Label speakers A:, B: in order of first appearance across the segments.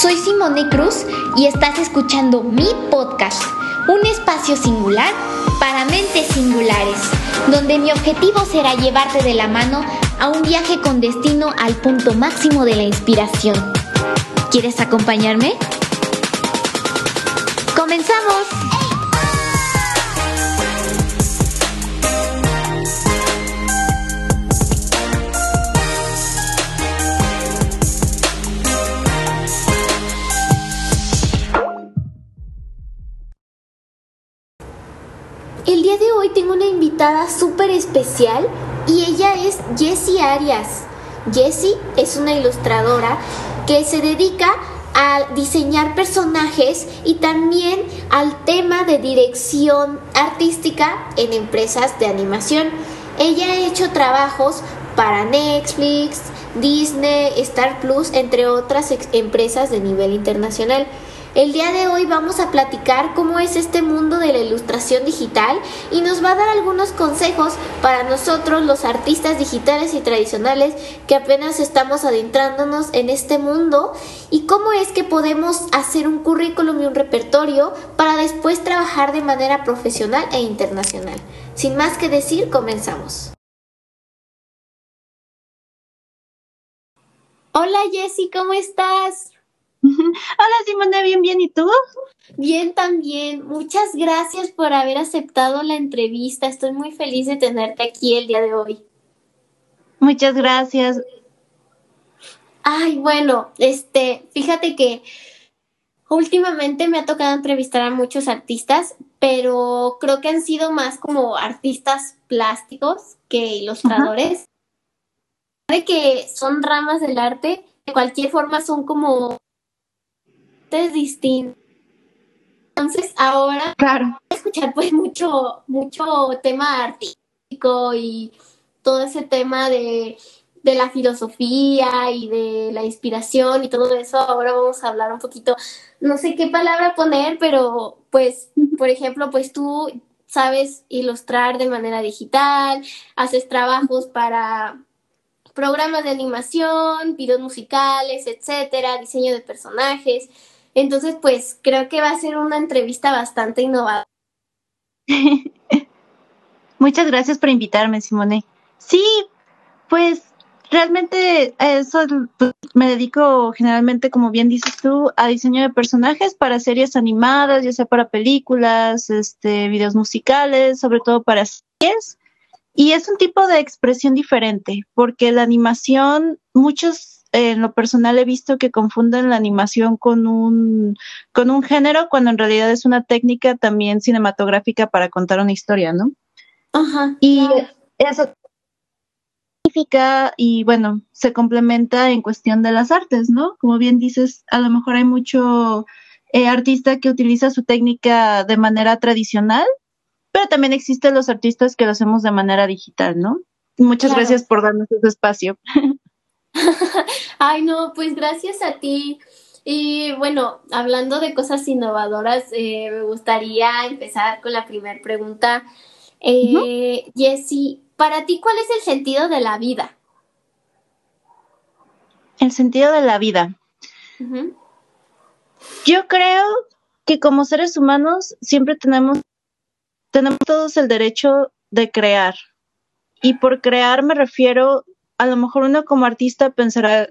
A: Soy Simone Cruz y estás escuchando mi podcast, un espacio singular para mentes singulares, donde mi objetivo será llevarte de la mano a un viaje con destino al punto máximo de la inspiración. ¿Quieres acompañarme? ¡Comenzamos! Invitada súper especial y ella es Jessie Arias. Jessie es una ilustradora que se dedica a diseñar personajes y también al tema de dirección artística en empresas de animación. Ella ha hecho trabajos para Netflix, Disney, Star Plus, entre otras empresas de nivel internacional. El día de hoy vamos a platicar cómo es este mundo de la ilustración digital y nos va a dar algunos consejos para nosotros los artistas digitales y tradicionales que apenas estamos adentrándonos en este mundo y cómo es que podemos hacer un currículum y un repertorio para después trabajar de manera profesional e internacional. Sin más que decir, comenzamos. Hola Jessy, ¿cómo estás?
B: Hola Simone, bien, bien, ¿y tú?
A: Bien también. Muchas gracias por haber aceptado la entrevista. Estoy muy feliz de tenerte aquí el día de hoy.
B: Muchas gracias.
A: Ay, bueno, este, fíjate que últimamente me ha tocado entrevistar a muchos artistas, pero creo que han sido más como artistas plásticos que ilustradores. De que son ramas del arte, de cualquier forma son como es distinto. Entonces ahora
B: claro.
A: escuchar pues mucho, mucho tema artístico y todo ese tema de, de la filosofía y de la inspiración y todo eso. Ahora vamos a hablar un poquito, no sé qué palabra poner, pero pues, por ejemplo, pues tú sabes ilustrar de manera digital, haces trabajos para programas de animación, videos musicales, etcétera, diseño de personajes. Entonces, pues creo que va a ser una entrevista bastante innovadora.
B: Muchas gracias por invitarme, Simone. Sí, pues realmente eso me dedico generalmente, como bien dices tú, a diseño de personajes para series animadas, ya sea para películas, este, videos musicales, sobre todo para series. Y es un tipo de expresión diferente, porque la animación, muchos en lo personal he visto que confunden la animación con un, con un género cuando en realidad es una técnica también cinematográfica para contar una historia, ¿no?
A: Ajá.
B: Y eso significa, y bueno, se complementa en cuestión de las artes, ¿no? Como bien dices, a lo mejor hay mucho eh, artista que utiliza su técnica de manera tradicional, pero también existen los artistas que lo hacemos de manera digital, ¿no? Muchas gracias por darnos ese espacio.
A: Ay, no, pues gracias a ti. Y bueno, hablando de cosas innovadoras, eh, me gustaría empezar con la primera pregunta. Eh, Jessie, para ti, ¿cuál es el sentido de la vida?
B: El sentido de la vida. Yo creo que como seres humanos siempre tenemos, tenemos todos el derecho de crear. Y por crear me refiero a lo mejor uno como artista pensará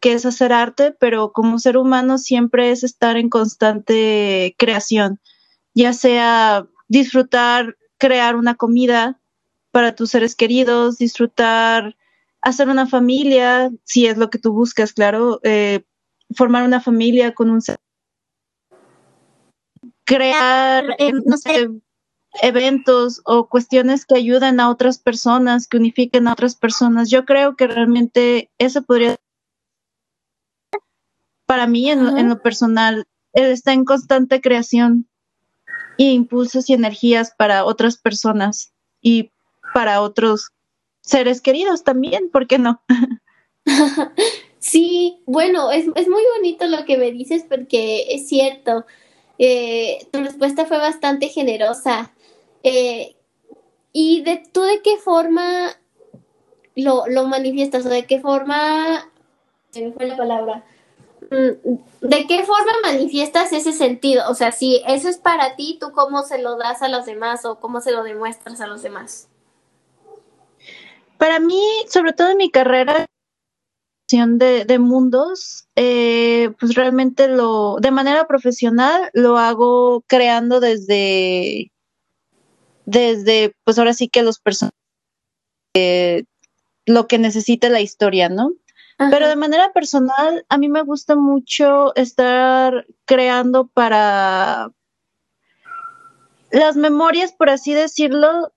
B: que es hacer arte, pero como ser humano siempre es estar en constante creación, ya sea disfrutar, crear una comida para tus seres queridos, disfrutar, hacer una familia, si es lo que tú buscas, claro, eh, formar una familia con un ser crear, eh, no sé, eventos o cuestiones que ayuden a otras personas, que unifiquen a otras personas. Yo creo que realmente eso podría, para mí en, lo personal, él está en constante creación e impulsos y energías para otras personas y para otros seres queridos también, ¿por qué no?
A: Sí, bueno, es, es muy bonito lo que me dices porque es cierto. Eh, tu respuesta fue bastante generosa. Eh, ¿Y de tú de qué forma lo, lo manifiestas o de qué forma, se me fue la palabra, mm, ¿de qué forma manifiestas ese sentido? O sea, si eso es para ti, ¿tú cómo se lo das a los demás o cómo se lo demuestras a los demás?
B: Para mí, sobre todo en mi carrera de, de mundos, eh, pues realmente lo, de manera profesional, lo hago creando desde, desde, pues ahora sí que los personajes, eh, lo que necesita la historia, ¿no? Pero de manera personal, a mí me gusta mucho estar creando para las memorias, por así decirlo.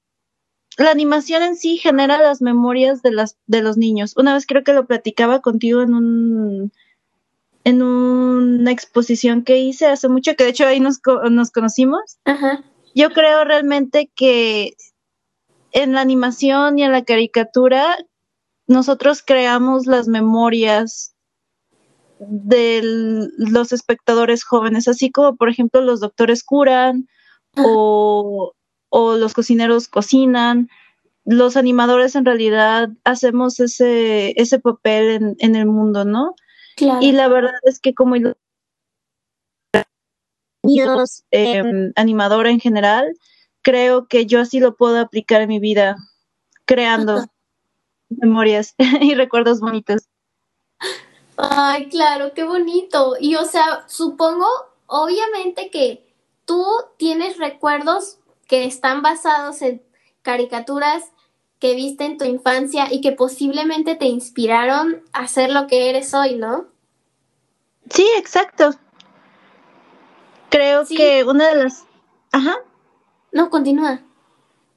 B: La animación en sí genera las memorias de las de los niños. Una vez creo que lo platicaba contigo en un en una exposición que hice hace mucho, que de hecho ahí nos, nos conocimos. Yo creo realmente que en la animación y en la caricatura nosotros creamos las memorias de los espectadores jóvenes, así como por ejemplo los doctores curan o, los cocineros cocinan, los animadores en realidad hacemos ese, ese papel en, el mundo, ¿no? Y la verdad es que como eh, animadora en general, creo que yo así lo puedo aplicar en mi vida, creando memorias y recuerdos bonitos.
A: Ay, claro, qué bonito. Y o sea, supongo, obviamente que tú tienes recuerdos que están basados en caricaturas que viste en tu infancia y que posiblemente te inspiraron a ser lo que eres hoy, ¿no?
B: Sí, exacto. Creo que una de las... Ajá.
A: No, continúa.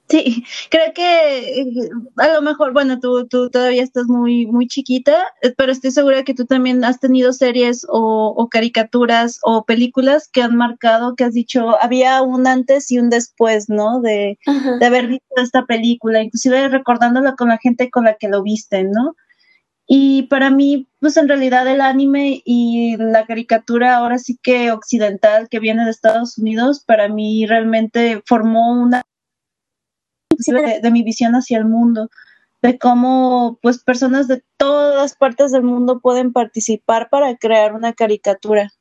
B: Sí, creo que eh, a lo mejor, bueno, tú, tú todavía estás muy, muy chiquita, eh, pero estoy segura que tú también has tenido series o, caricaturas o películas que han marcado, que has dicho, había un antes y un después, ¿no? De, de haber visto esta película, inclusive recordándola con la gente con la que lo viste, ¿no? Y para mí, pues en realidad el anime y la caricatura ahora sí que occidental que viene de Estados Unidos, para mí realmente formó una de, mi visión hacia el mundo, de cómo pues personas de todas partes del mundo pueden participar para crear una caricatura.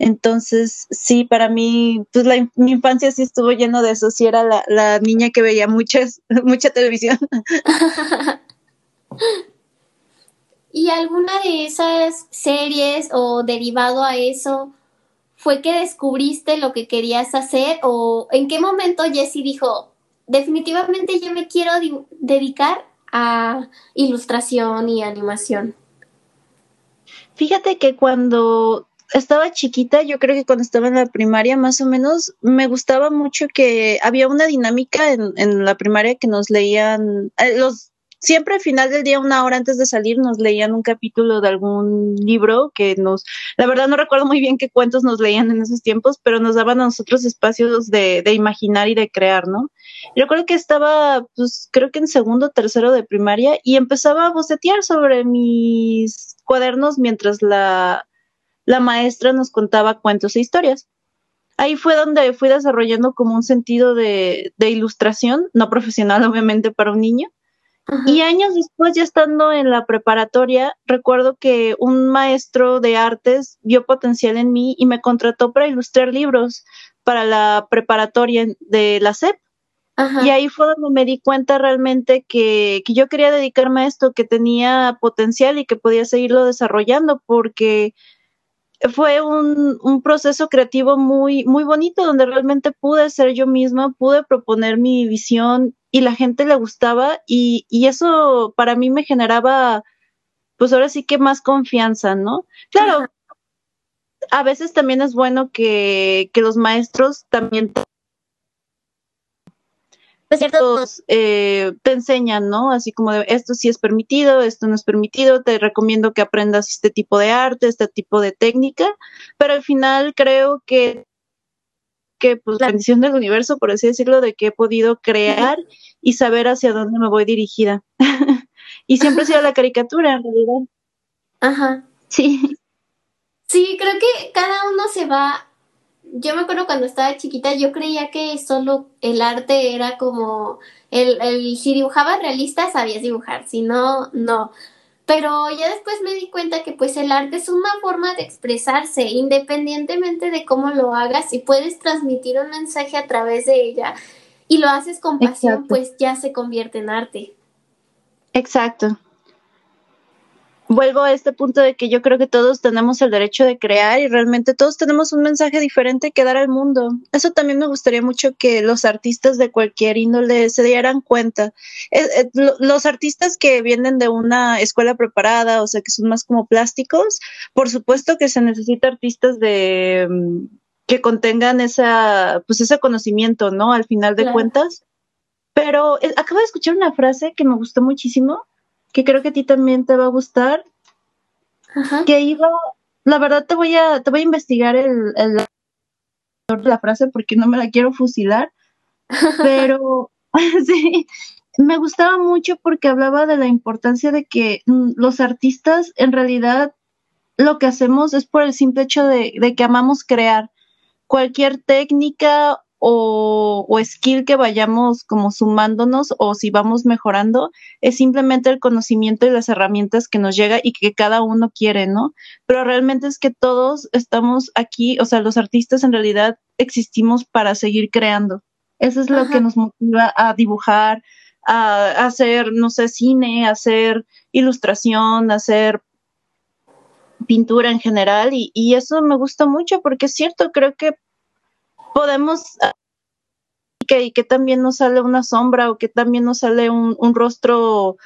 B: Entonces, sí, para mí, pues la, mi infancia sí estuvo lleno de eso, sí era la, la niña que veía muchas, mucha televisión.
A: ¿Y alguna de esas series o derivado a eso fue que descubriste lo que querías hacer o en qué momento Jessie dijo, definitivamente yo me quiero dedicar a ilustración y animación.
B: Fíjate que cuando estaba chiquita, yo creo que cuando estaba en la primaria más o menos, me gustaba mucho que había una dinámica en, en la primaria que nos leían, eh, los siempre al final del día, una hora antes de salir, nos leían un capítulo de algún libro que nos, la verdad no recuerdo muy bien qué cuentos nos leían en esos tiempos, pero nos daban a nosotros espacios de, imaginar y de crear, ¿no? Yo recuerdo que estaba, pues creo que en segundo tercero de primaria y empezaba a bocetear sobre mis cuadernos mientras la, la maestra nos contaba cuentos e historias ahí fue donde fui desarrollando como un sentido de, de, ilustración, no profesional obviamente para un niño, y años después, ya estando en la preparatoria, recuerdo que un maestro de artes vio potencial en mí y me contrató para ilustrar libros para la preparatoria de la SEP. Y ahí fue donde me di cuenta realmente que, que, yo quería dedicarme a esto, que tenía potencial y que podía seguirlo desarrollando, porque fue un, un, proceso creativo muy, muy bonito, donde realmente pude ser yo misma, pude proponer mi visión y la gente le gustaba y, y eso para mí me generaba, pues ahora sí que más confianza, ¿no? Claro, a veces también es bueno que, que los maestros también ciertos eh, te enseñan, ¿no? Así como de esto sí es permitido, esto no es permitido, te recomiendo que aprendas este tipo de arte, este tipo de técnica, pero al final creo que que pues la bendición del universo, por así decirlo, de que he podido crear y saber hacia dónde me voy dirigida. y siempre ha sido la caricatura, en realidad.
A: Ajá.
B: Sí.
A: Sí, creo que cada uno se va. Yo me acuerdo cuando estaba chiquita, yo creía que solo el arte era como el, el si dibujabas realista sabías dibujar, si no, no. Pero ya después me di cuenta que pues el arte es una forma de expresarse, independientemente de cómo lo hagas, y puedes transmitir un mensaje a través de ella y lo haces con pasión, pues ya se convierte en arte.
B: Exacto vuelvo a este punto de que yo creo que todos tenemos el derecho de crear y realmente todos tenemos un mensaje diferente que dar al mundo. Eso también me gustaría mucho que los artistas de cualquier índole se dieran cuenta. Eh, eh, los artistas que vienen de una escuela preparada, o sea, que son más como plásticos, por supuesto que se necesita artistas de mm, que contengan esa, pues ese conocimiento, ¿no? Al final de cuentas. Pero eh, acabo de escuchar una frase que me gustó muchísimo que creo que a ti también te va a gustar. Que iba, la verdad te voy a, te voy a investigar el, el la frase porque no me la quiero fusilar, pero sí, me gustaba mucho porque hablaba de la importancia de que mm, los artistas en realidad lo que hacemos es por el simple hecho de, de que amamos crear. Cualquier técnica o, o, skill que vayamos como sumándonos o si vamos mejorando, es simplemente el conocimiento y las herramientas que nos llega y que cada uno quiere, ¿no? Pero realmente es que todos estamos aquí, o sea, los artistas en realidad existimos para seguir creando. Eso es lo que nos motiva a dibujar, a, hacer, no sé, cine, a hacer ilustración, a hacer pintura en general y, y eso me gusta mucho porque es cierto, creo que podemos que, y que también nos sale una sombra o que también nos sale un, rostro,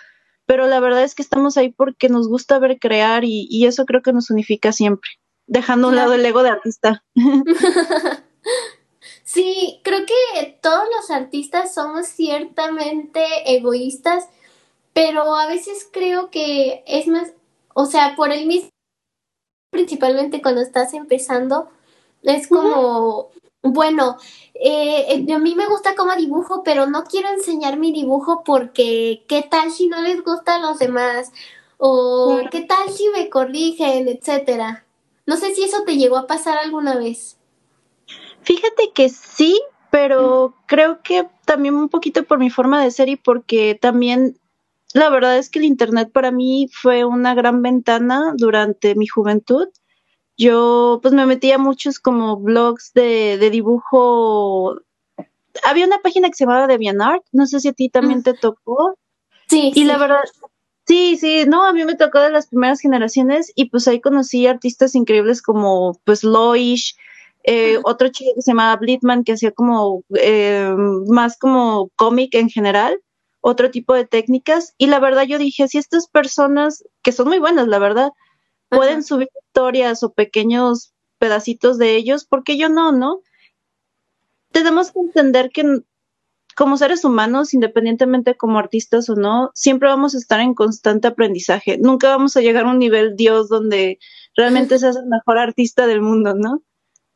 B: pero la verdad es que estamos ahí porque nos gusta ver crear y, eso creo que nos unifica siempre, dejando a un lado el ego de artista.
A: Sí, creo que todos los artistas somos ciertamente egoístas, pero a veces creo que es más, o sea, por el mismo, principalmente cuando estás empezando, es como, bueno, eh, eh, a mí me gusta cómo dibujo, pero no quiero enseñar mi dibujo porque qué tal si no les gusta a los demás o qué tal si me corrigen, etcétera. No sé si eso te llegó a pasar alguna vez.
B: Fíjate que sí, pero creo que también un poquito por mi forma de ser y porque también la verdad es que el internet para mí fue una gran ventana durante mi juventud yo pues me metía a muchos como blogs de, de dibujo. Había una página que se llamaba DeviantArt, no sé si a ti también mm. te tocó.
A: Sí.
B: Y la verdad, sí, sí, no, a mí me tocó de las primeras generaciones y pues ahí conocí artistas increíbles como pues Loish, eh, otro chico que se llamaba Blitman que hacía como eh, más como cómic en general, otro tipo de técnicas y la verdad yo dije, si estas personas, que son muy buenas, la verdad, pueden subir historias o pequeños pedacitos de ellos, porque yo no, ¿no? Tenemos que entender que como seres humanos, independientemente como artistas o no, siempre vamos a estar en constante aprendizaje. Nunca vamos a llegar a un nivel Dios donde realmente seas el mejor artista del mundo, ¿no?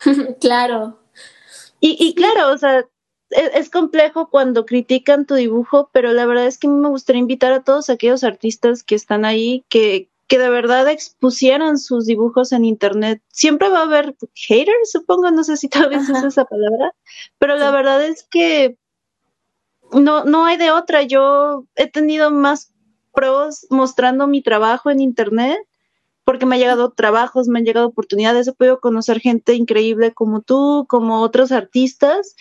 A: claro.
B: Y, y claro, o sea, es, es, complejo cuando critican tu dibujo, pero la verdad es que a mí me gustaría invitar a todos aquellos artistas que están ahí, que, que de verdad expusieran sus dibujos en internet. Siempre va a haber haters, supongo, no sé si todavía es esa palabra, pero la verdad es que no, no hay de otra. Yo he tenido más pros mostrando mi trabajo en internet porque me han llegado trabajos, me han llegado oportunidades, he podido conocer gente increíble como tú, como otros artistas.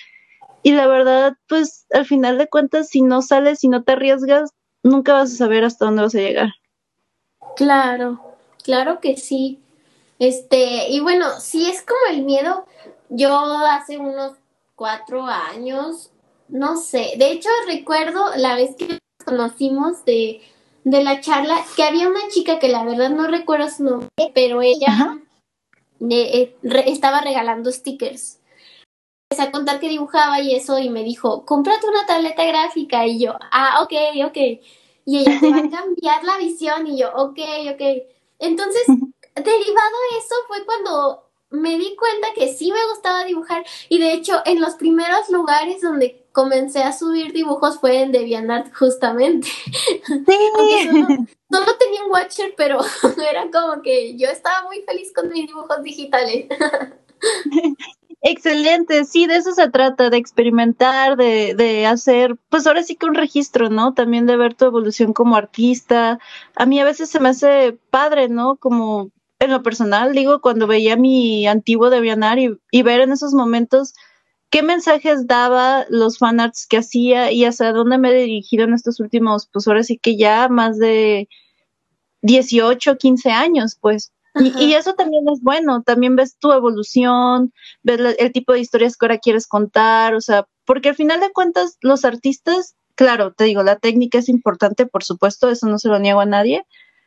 B: Y la verdad, pues al final de cuentas, si no sales, si no te arriesgas, nunca vas a saber hasta dónde vas a llegar.
A: Claro, claro que sí. Este, y bueno, si es como el miedo. Yo hace unos cuatro años, no sé, de hecho recuerdo la vez que nos conocimos de, de la charla, que había una chica que la verdad no recuerdo su nombre, pero ella eh, estaba regalando stickers. Empecé a contar que dibujaba y eso y me dijo, cómprate una tableta gráfica y yo, ah, ok, ok y ella te va a cambiar la visión y yo, ok, ok. Entonces, derivado de eso fue cuando me di cuenta que sí me gustaba dibujar y de hecho en los primeros lugares donde comencé a subir dibujos fue en DeviantArt justamente. Sí. solo, tenía un watcher, pero era como que yo estaba muy feliz con mis dibujos digitales.
B: Excelente, sí, de eso se trata, de experimentar, de, de hacer, pues ahora sí que un registro, ¿no? También de ver tu evolución como artista. A mí a veces se me hace padre, ¿no? Como en lo personal, digo, cuando veía mi antiguo de y, y ver en esos momentos qué mensajes daba los fanarts que hacía y hacia dónde me he dirigido en estos últimos, pues ahora sí que ya más de 18, 15 años, pues. Y, eso también es bueno, también ves tu evolución, ves el tipo de historias que ahora quieres contar, o sea, porque al final de cuentas los artistas, claro, te digo, la técnica es importante, por supuesto, eso no se lo niego a nadie,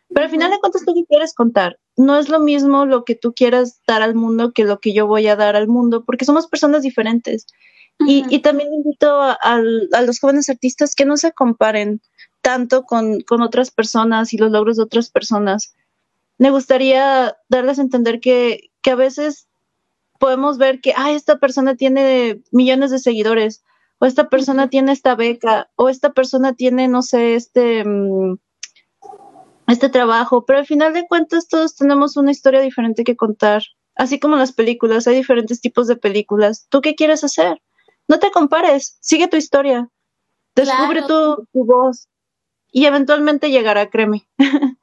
B: pero al final de cuentas tú qué quieres contar. No es lo mismo lo que tú quieras dar al mundo que lo que yo voy a dar al mundo, porque somos personas diferentes. y, y, también invito a, a, los jóvenes artistas que no se comparen tanto con, con otras personas y los logros de otras personas me gustaría darles a entender que, que a veces podemos ver que, ah, esta persona tiene millones de seguidores, o esta persona tiene esta beca, o esta persona tiene, no sé, este, mm, este trabajo, pero al final de cuentas todos tenemos una historia diferente que contar, así como las películas, hay diferentes tipos de películas. ¿Tú qué quieres hacer? No te compares, sigue tu historia, descubre tu, tu voz y eventualmente llegará, créeme.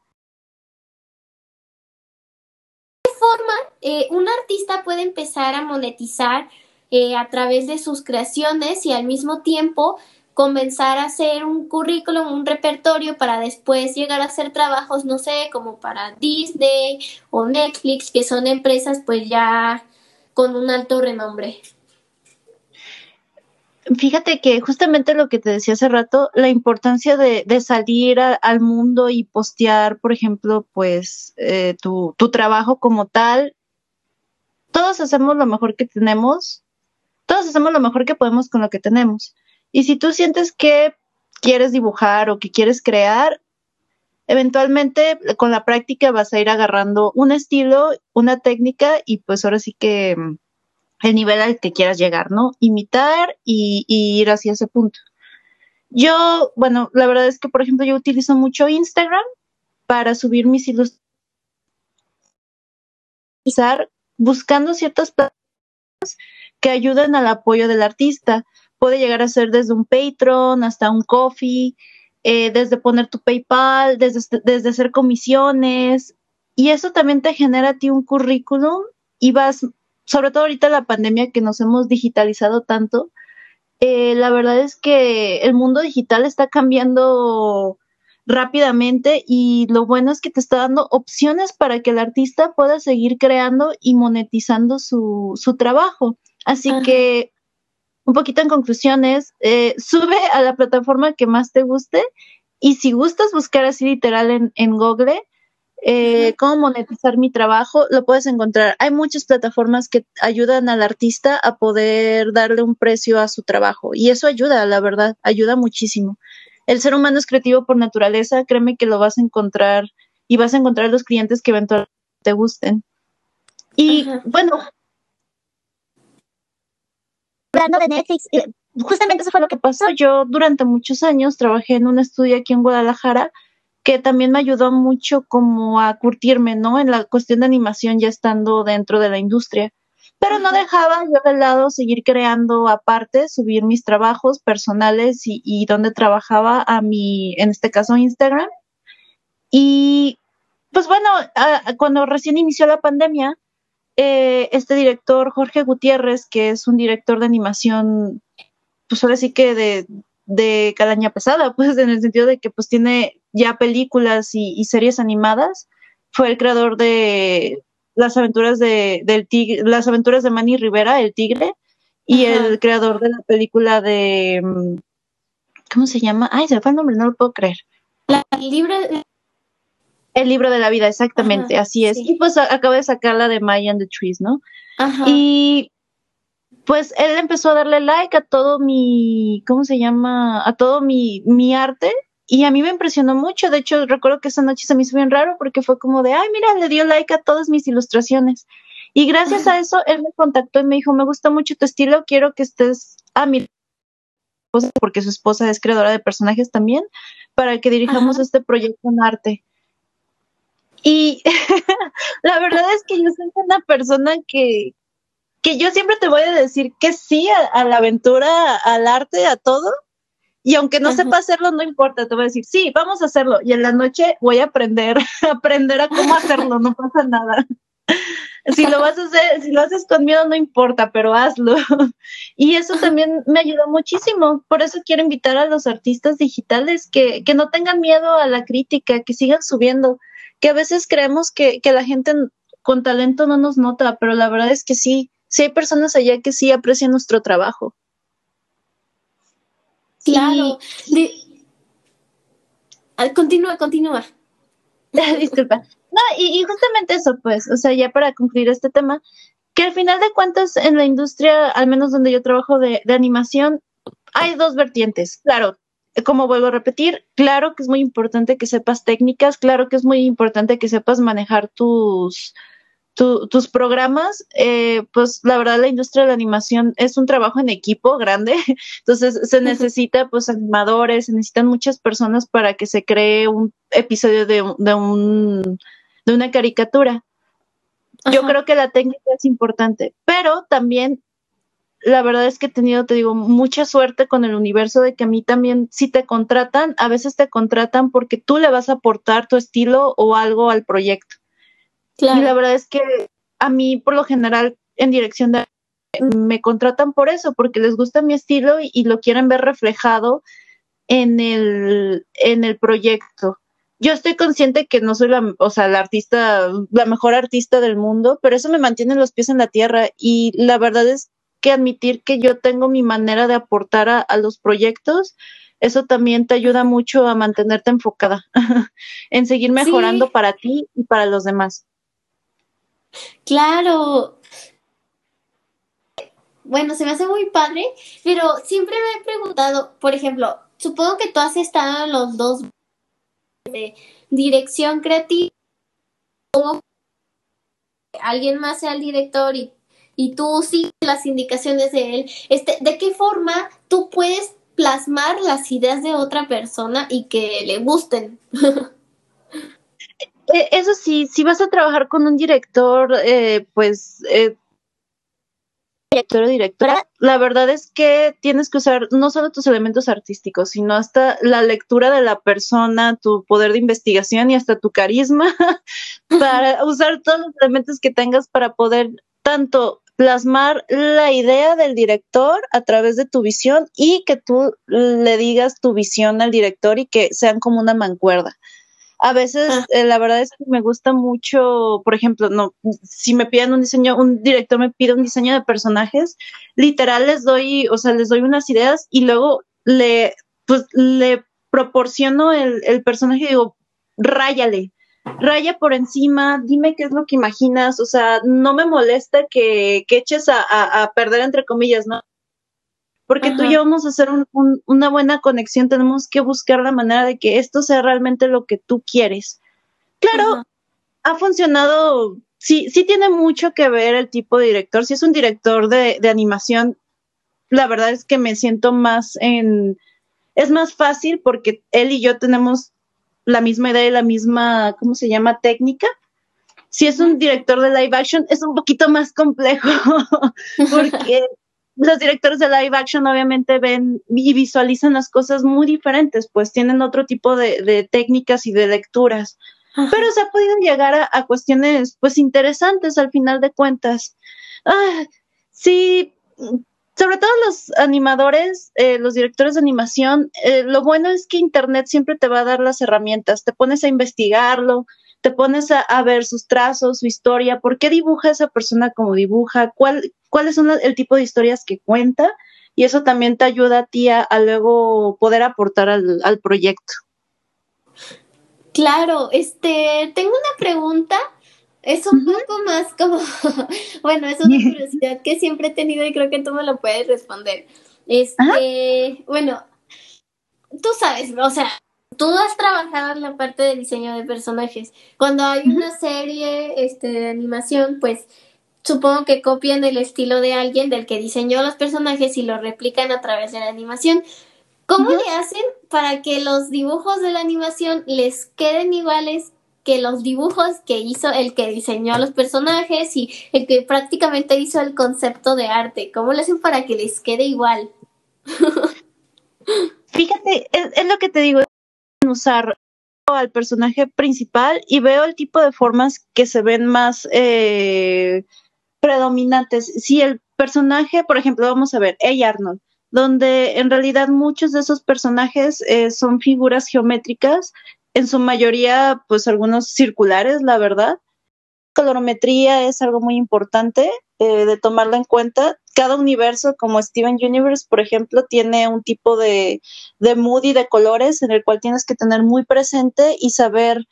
A: forma eh, un artista puede empezar a monetizar eh, a través de sus creaciones y al mismo tiempo comenzar a hacer un currículum, un repertorio para después llegar a hacer trabajos, no sé, como para Disney o Netflix, que son empresas pues ya con un alto renombre.
B: Fíjate que justamente lo que te decía hace rato, la importancia de, salir al mundo y postear, por ejemplo, pues eh, tu, tu trabajo como tal. Todos hacemos lo mejor que tenemos, todos hacemos lo mejor que podemos con lo que tenemos. Y si tú sientes que quieres dibujar o que quieres crear, eventualmente con la práctica vas a ir agarrando un estilo, una técnica y pues ahora sí que el nivel al que quieras llegar, ¿no? Imitar y, ir hacia ese punto. Yo, bueno, la verdad es que, por ejemplo, yo utilizo mucho Instagram para subir mis ilustraciones, buscando ciertas plataformas que ayuden al apoyo del artista. Puede llegar a ser desde un Patreon hasta un Coffee, eh, desde poner tu PayPal, desde, desde hacer comisiones. Y eso también te genera a ti un currículum y vas sobre todo ahorita la pandemia que nos hemos digitalizado tanto, eh, la verdad es que el mundo digital está cambiando rápidamente y lo bueno es que te está dando opciones para que el artista pueda seguir creando y monetizando su, su trabajo. Así que, un poquito en conclusiones, eh, sube a la plataforma que más te guste y si gustas buscar así literal en, en Google, eh, cómo monetizar mi trabajo, lo puedes encontrar. Hay muchas plataformas que ayudan al artista a poder darle un precio a su trabajo y eso ayuda, la verdad, ayuda muchísimo. El ser humano es creativo por naturaleza, créeme que lo vas a encontrar y vas a encontrar los clientes que eventualmente te gusten. Y bueno, hablando de Netflix, eh, justamente eso fue lo que pasó. Yo durante muchos años trabajé en un estudio aquí en Guadalajara que también me ayudó mucho como a curtirme, ¿no? En la cuestión de animación ya estando dentro de la industria. Pero no dejaba yo de lado seguir creando aparte, subir mis trabajos personales y, donde trabajaba a mi, en este caso, Instagram. Y pues bueno, cuando recién inició la pandemia, eh, este director, Jorge Gutiérrez, que es un director de animación, pues ahora sí que de, de calaña pesada, pues en el sentido de que pues tiene ya películas y, series animadas. Fue el creador de las aventuras de del tigre, las aventuras de Manny Rivera, el tigre, y el creador de la película de mm, ¿cómo se llama? Ay, se me fue el nombre, no lo puedo creer.
A: el libro
B: el libro de la vida, exactamente, así es. Y pues acabo de sacar la de Maya and the Trees, ¿no?
A: Ajá.
B: Y pues él empezó a darle like a todo mi, ¿cómo se llama? A todo mi, mi arte. Y a mí me impresionó mucho. De hecho, recuerdo que esa noche se me hizo bien raro porque fue como de, ay, mira, le dio like a todas mis ilustraciones. Y gracias a eso, él me contactó y me dijo, me gusta mucho tu estilo, quiero que estés a mi esposa, porque su esposa es creadora de personajes también, para que dirijamos este proyecto en arte. Y la verdad es que yo soy una persona que, que yo siempre te voy a decir que sí a, la aventura, al arte, a todo. Y aunque no sepa hacerlo, no importa, te voy a decir, sí, vamos a hacerlo. Y en la noche voy a aprender, aprender a cómo hacerlo, no pasa nada. Si lo vas a hacer, si lo haces con miedo, no importa, pero hazlo. Y eso también me ayudó muchísimo. Por eso quiero invitar a los artistas digitales que, que no tengan miedo a la crítica, que sigan subiendo, que a veces creemos que, que la gente con talento no nos nota, pero la verdad es que sí, sí hay personas allá que sí aprecian nuestro trabajo.
A: Claro. Continúa, continúa.
B: Disculpa. No, y, justamente eso, pues, o sea, ya para concluir este tema, que al final de cuentas en la industria, al menos donde yo trabajo de, de animación, hay dos vertientes. Claro, como vuelvo a repetir, claro que es muy importante que sepas técnicas, claro que es muy importante que sepas manejar tus, tus programas, eh, pues la verdad la industria de la animación es un trabajo en equipo grande, entonces se necesita pues animadores, se necesitan muchas personas para que se cree un episodio de, de, un, de una caricatura. Yo creo que la técnica es importante, pero también la verdad es que he tenido, te digo, mucha suerte con el universo de que a mí también si te contratan, a veces te contratan porque tú le vas a aportar tu estilo o algo al proyecto. Y la verdad es que a mí, por lo general, en dirección de me contratan por eso, porque les gusta mi estilo y, lo quieren ver reflejado en el, en el proyecto. Yo estoy consciente que no soy la, o sea, la artista, la mejor artista del mundo, pero eso me mantiene los pies en la tierra y la verdad es que admitir que yo tengo mi manera de aportar a, a los proyectos, eso también te ayuda mucho a mantenerte enfocada en seguir mejorando para ti y para los demás.
A: Claro. Bueno, se me hace muy padre, pero siempre me he preguntado, por ejemplo, supongo que tú has estado en los dos de dirección creativa, o alguien más sea el director y, y tú sigues las indicaciones de él. Este, ¿De qué forma tú puedes plasmar las ideas de otra persona y que le gusten?
B: Eh, eso sí, si vas a trabajar con un director, eh, pues eh, director o directora, la verdad es que tienes que usar no solo tus elementos artísticos, sino hasta la lectura de la persona, tu poder de investigación y hasta tu carisma para usar todos los elementos que tengas para poder tanto plasmar la idea del director a través de tu visión y que tú le digas tu visión al director y que sean como una mancuerda. A veces, ah. eh, la verdad es que me gusta mucho, por ejemplo, no, si me piden un diseño, un director me pide un diseño de personajes, literal les doy, o sea, les doy unas ideas y luego le, pues, le proporciono el, el personaje y digo, ráyale, raya por encima, dime qué es lo que imaginas, o sea, no me molesta que, que eches a, a perder entre comillas, ¿no? Porque tú y yo vamos a hacer una buena conexión, tenemos que buscar la manera de que esto sea realmente lo que tú quieres. Claro, ha funcionado, sí, sí tiene mucho que ver el tipo de director. Si es un director de, de animación, la verdad es que me siento más en, es más fácil porque él y yo tenemos la misma idea y la misma, ¿cómo se llama? Técnica. Si es un director de live action, es un poquito más complejo porque los directores de live action obviamente ven y visualizan las cosas muy diferentes, pues tienen otro tipo de, técnicas y de lecturas. Pero se ha podido llegar a, cuestiones pues interesantes al final de cuentas. Ah, sí, sobre todo los animadores, eh, los directores de animación, eh, lo bueno es que Internet siempre te va a dar las herramientas, te pones a investigarlo, te pones a, ver sus trazos, su historia, por qué dibuja esa persona como dibuja, cuál, cuáles son el tipo de historias que cuenta, y eso también te ayuda a ti a, luego poder aportar al, proyecto.
A: Claro, este, tengo una pregunta, es un poco más como, bueno, es una curiosidad que siempre he tenido y creo que tú me lo puedes responder. Este, bueno, tú sabes, o sea, tú has trabajado en la parte de diseño de personajes. Cuando hay una serie este, de animación, pues supongo que copian el estilo de alguien del que diseñó los personajes y lo replican a través de la animación. ¿Cómo le hacen para que los dibujos de la animación les queden iguales que los dibujos que hizo el que diseñó a los personajes y el que prácticamente hizo el concepto de arte. ¿Cómo lo hacen para que les quede igual?
B: Fíjate, es, lo que te digo, usar al personaje principal y veo el tipo de formas que se ven más eh, predominantes. Si el personaje, por ejemplo, vamos a ver, A. Arnold, donde en realidad muchos de esos personajes eh, son figuras geométricas, en su mayoría, pues algunos circulares, la verdad. Colorometría es algo muy importante eh, de tomarla en cuenta. Cada universo, como Steven Universe, por ejemplo, tiene un tipo de, de mood y de colores en el cual tienes que tener muy presente y saber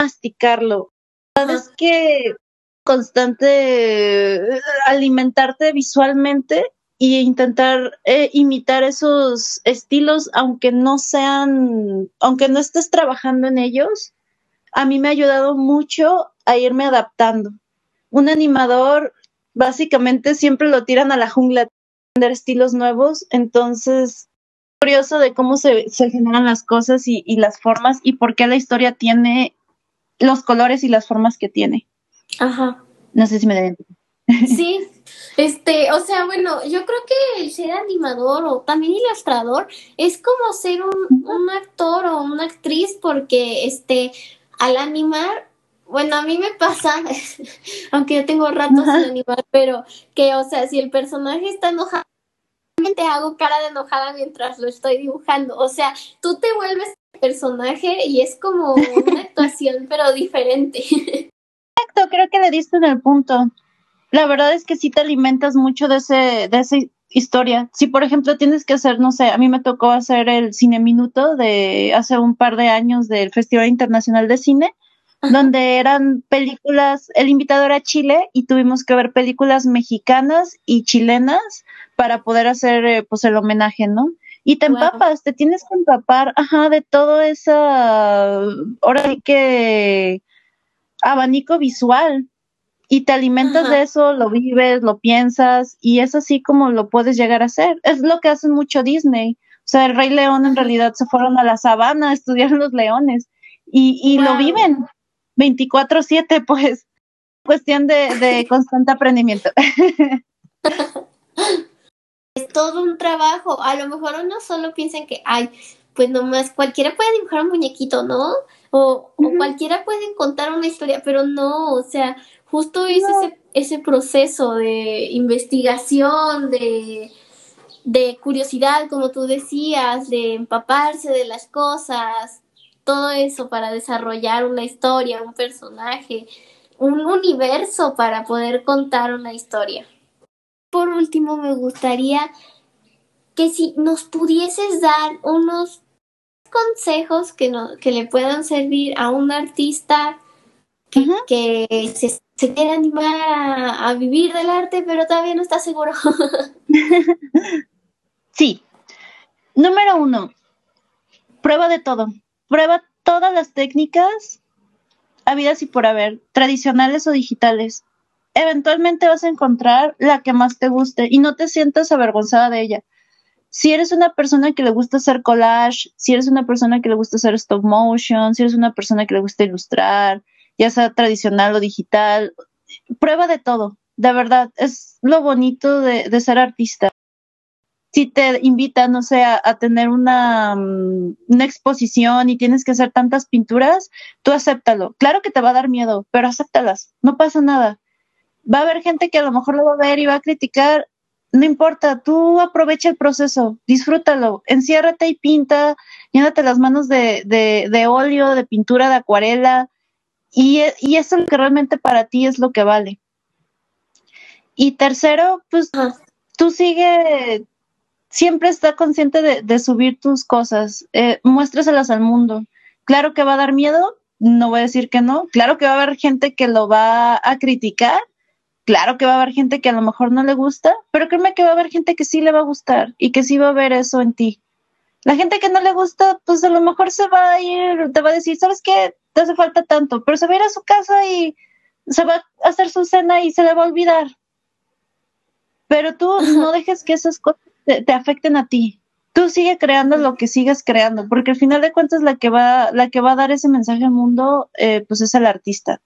B: masticarlo. Sabes que constante alimentarte visualmente e intentar eh, imitar esos estilos, aunque no sean, aunque no estés trabajando en ellos, a mí me ha ayudado mucho a irme adaptando. Un animador básicamente siempre lo tiran a la jungla, aprender estilos nuevos, entonces curioso de cómo se, se generan las cosas y, y, las formas y por qué la historia tiene los colores y las formas que tiene.
A: Ajá.
B: No sé si me deben.
A: Sí, este, o sea, bueno, yo creo que el ser animador o también ilustrador es como ser un, un actor o una actriz porque, este, al animar, bueno, a mí me pasa, aunque yo tengo ratos sin animar, pero que, o sea, si el personaje está enojado, te hago cara de enojada mientras lo estoy dibujando. O sea, tú te vuelves personaje y es como una actuación, pero diferente.
B: Exacto, creo que le diste en el punto la verdad es que sí te alimentas mucho de ese, de esa historia. Si por ejemplo tienes que hacer, no sé, a mí me tocó hacer el cine minuto de hace un par de años del Festival Internacional de Cine, donde eran películas, el invitado era Chile y tuvimos que ver películas mexicanas y chilenas para poder hacer eh, pues el homenaje, ¿no? Y te empapas, te tienes que empapar, ajá, de todo esa, ahora sí que abanico visual y te alimentas de eso, lo vives, lo piensas y es así como lo puedes llegar a hacer. Es lo que hacen mucho Disney. O sea, el Rey León en realidad se fueron a la sabana a estudiar los leones y, y lo viven 24/7, pues cuestión de, de constante aprendimiento.
A: es todo un trabajo. A lo mejor uno solo piensa que, ay, pues nomás cualquiera puede dibujar un muñequito, ¿no? O, o cualquiera puede contar una historia, pero no, o sea, justo es ese, ese proceso de investigación, de, de curiosidad, como tú decías, de empaparse de las cosas, todo eso para desarrollar una historia, un personaje, un universo para poder contar una historia. Por último, me gustaría que si nos pudieses dar unos consejos que, no, que le puedan servir a un artista que, que se se quiere animar a, vivir del arte, pero todavía no está seguro.
B: sí. Número uno, prueba de todo. Prueba todas las técnicas habidas y por haber, tradicionales o digitales. Eventualmente vas a encontrar la que más te guste y no te sientas avergonzada de ella. Si eres una persona que le gusta hacer collage, si eres una persona que le gusta hacer stop motion, si eres una persona que le gusta ilustrar, ya sea tradicional o digital, prueba de todo, de verdad, es lo bonito de, ser artista. Si te invitan, no sé, a, tener una, mm, una, exposición y tienes que hacer tantas pinturas, tú acéptalo. Claro que te va a dar miedo, pero acéptalas, no pasa nada. Va a haber gente que a lo mejor lo va a ver y va a criticar, no importa, tú aprovecha el proceso, disfrútalo, enciérrate y pinta, llénate las manos de, de, de óleo, de pintura, de acuarela, y, y eso que realmente para ti es lo que vale. Y tercero, pues tú sigue, siempre está consciente de, subir tus cosas, eh, muéstraselas al mundo. Claro que va a dar miedo, no voy a decir que no, claro que va a haber gente que lo va a criticar, claro que va a haber gente que a lo mejor no le gusta, pero créeme que va a haber gente que sí le va a gustar y que sí va a ver eso en ti. La gente que no le gusta, pues a lo mejor se va a ir, te va a decir, ¿sabes qué? te hace falta tanto, pero se va a ir a su casa y se va a hacer su cena y se le va a olvidar. Pero tú no dejes que esas cosas te, afecten a ti. tú sigue creando lo que sigas creando, porque al final de cuentas la que va, la que va a dar ese mensaje al mundo, eh, pues es el artista.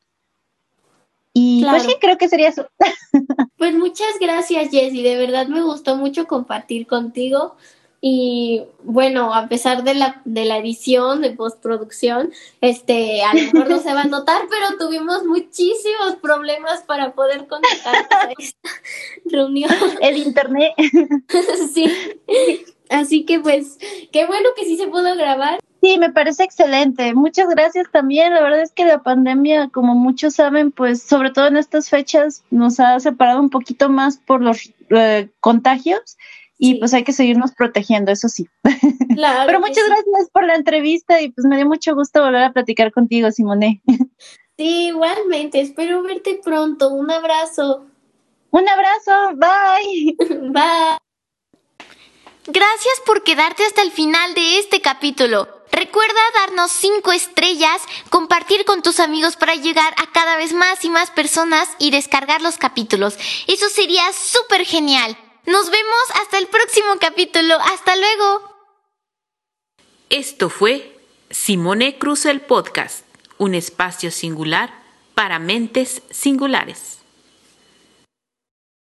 B: Y pues sí, creo que sería eso.
A: pues muchas gracias, Jessy. De verdad me gustó mucho compartir contigo. Y bueno, a pesar de la, de la edición, de postproducción, este, a lo mejor no se va a notar, pero tuvimos muchísimos problemas para poder conectar a esta reunión.
B: El internet.
A: sí. Así que pues, qué bueno que sí se pudo grabar.
B: Sí, me parece excelente. Muchas gracias también. La verdad es que la pandemia, como muchos saben, pues sobre todo en estas fechas nos ha separado un poquito más por los eh, contagios y pues hay que seguirnos protegiendo, eso sí. Claro Pero muchas gracias por la entrevista y pues me dio mucho gusto volver a platicar contigo, Simone.
A: Sí, igualmente. Espero verte pronto. Un abrazo.
B: Un abrazo. Bye.
A: Bye. Gracias por quedarte hasta el final de este capítulo. Recuerda darnos 5 estrellas, compartir con tus amigos para llegar a cada vez más y más personas y descargar los capítulos. Eso sería súper genial. Nos vemos hasta el próximo capítulo. Hasta luego.
C: Esto fue Simone Cruz el Podcast, un espacio singular para mentes singulares.